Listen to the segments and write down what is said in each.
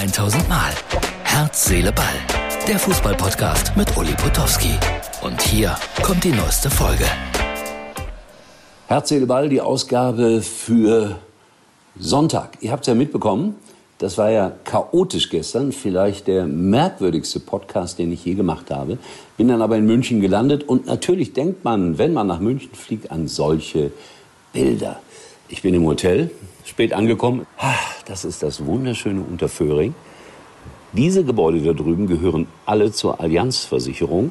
1000 Mal. Herz, Seele, Ball. Der Fußballpodcast mit Uli Potowski. Und hier kommt die neueste Folge. Herz, Seele, Ball, die Ausgabe für Sonntag. Ihr habt es ja mitbekommen. Das war ja chaotisch gestern, vielleicht der merkwürdigste Podcast, den ich je gemacht habe. Bin dann aber in München gelandet und natürlich denkt man, wenn man nach München fliegt, an solche Bilder. Ich bin im Hotel, spät angekommen. Das ist das wunderschöne Unterföhring. Diese Gebäude da drüben gehören alle zur Allianzversicherung.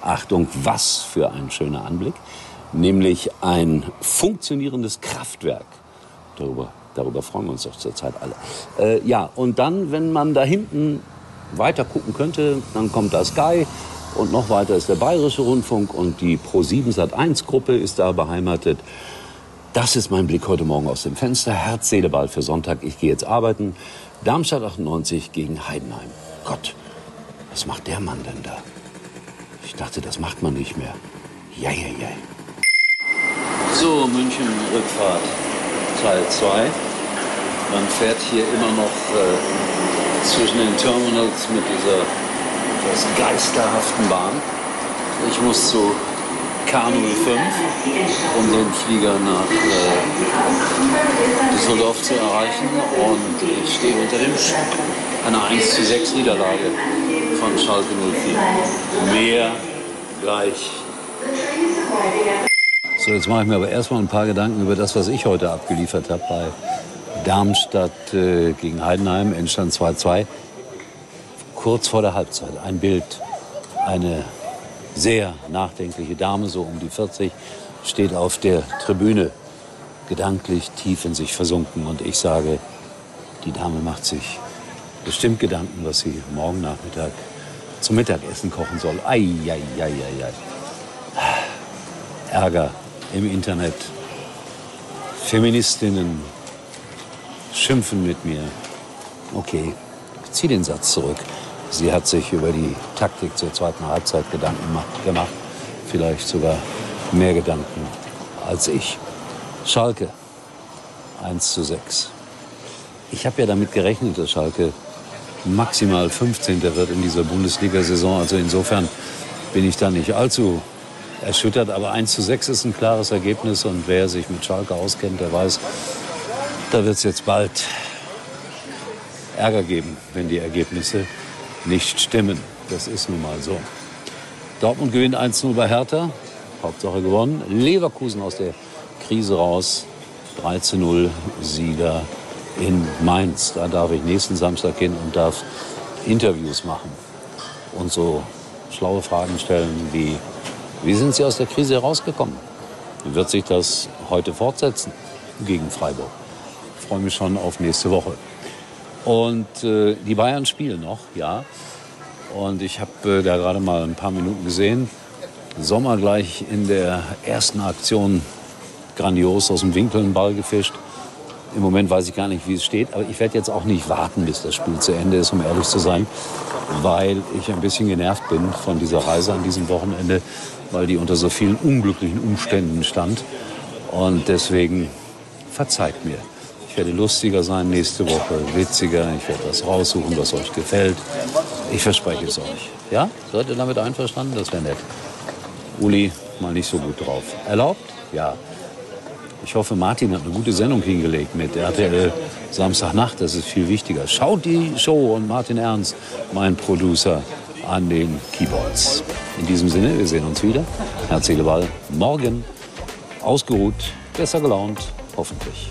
Achtung, was für ein schöner Anblick. Nämlich ein funktionierendes Kraftwerk. Darüber, darüber freuen wir uns doch zurzeit alle. Äh, ja, und dann, wenn man da hinten weiter gucken könnte, dann kommt da Sky und noch weiter ist der Bayerische Rundfunk und die Pro7 Sat1 Gruppe ist da beheimatet. Das ist mein Blick heute Morgen aus dem Fenster. Herz, Seele, Ball für Sonntag. Ich gehe jetzt arbeiten. Darmstadt 98 gegen Heidenheim. Gott, was macht der Mann denn da? Ich dachte, das macht man nicht mehr. Ja, ja, ja. So, München Rückfahrt Teil 2. Man fährt hier immer noch äh, zwischen den Terminals mit dieser etwas geisterhaften Bahn. Ich muss zu K05, um den Flieger nach äh, Düsseldorf zu erreichen. Und ich stehe unter dem Schock einer 1 zu 6 Niederlage von Schalke 04. Mehr gleich. So, jetzt mache ich mir aber erstmal ein paar Gedanken über das, was ich heute abgeliefert habe bei Darmstadt äh, gegen Heidenheim, Endstand 2-2. Kurz vor der Halbzeit ein Bild, eine sehr nachdenkliche Dame, so um die 40, steht auf der Tribüne, gedanklich tief in sich versunken. Und ich sage, die Dame macht sich bestimmt Gedanken, was sie morgen Nachmittag zum Mittagessen kochen soll. Ei, ei, ei, ei, ei. Ärger im Internet. Feministinnen schimpfen mit mir. Okay, ich ziehe den Satz zurück. Sie hat sich über die Taktik zur zweiten Halbzeit Gedanken gemacht. Vielleicht sogar mehr Gedanken als ich. Schalke 1 zu 6. Ich habe ja damit gerechnet, dass Schalke maximal 15. wird in dieser Bundesliga-Saison. Also insofern bin ich da nicht allzu erschüttert. Aber 1 zu 6 ist ein klares Ergebnis. Und wer sich mit Schalke auskennt, der weiß, da wird es jetzt bald Ärger geben, wenn die Ergebnisse nicht stimmen. Das ist nun mal so. Dortmund gewinnt 1-0 bei Hertha. Hauptsache gewonnen. Leverkusen aus der Krise raus. 13-0 Sieger in Mainz. Da darf ich nächsten Samstag hin und darf Interviews machen. Und so schlaue Fragen stellen wie, wie sind Sie aus der Krise herausgekommen? Wird sich das heute fortsetzen gegen Freiburg? Ich freue mich schon auf nächste Woche. Und äh, die Bayern spielen noch, ja. Und ich habe äh, da gerade mal ein paar Minuten gesehen. Sommer gleich in der ersten Aktion grandios aus dem Winkel einen Ball gefischt. Im Moment weiß ich gar nicht, wie es steht, aber ich werde jetzt auch nicht warten, bis das Spiel zu Ende ist, um ehrlich zu sein, weil ich ein bisschen genervt bin von dieser Reise an diesem Wochenende, weil die unter so vielen unglücklichen Umständen stand. Und deswegen verzeiht mir. Ich werde lustiger sein nächste Woche, witziger. Ich werde was raussuchen, was euch gefällt. Ich verspreche es euch. Ja? Seid ihr damit einverstanden? Das wäre nett. Uli, mal nicht so gut drauf. Erlaubt? Ja. Ich hoffe, Martin hat eine gute Sendung hingelegt mit RTL Samstagnacht. Das ist viel wichtiger. Schaut die Show und Martin Ernst, mein Producer, an den Keyboards. In diesem Sinne, wir sehen uns wieder. Herzliche Ball. Morgen ausgeruht, besser gelaunt, hoffentlich.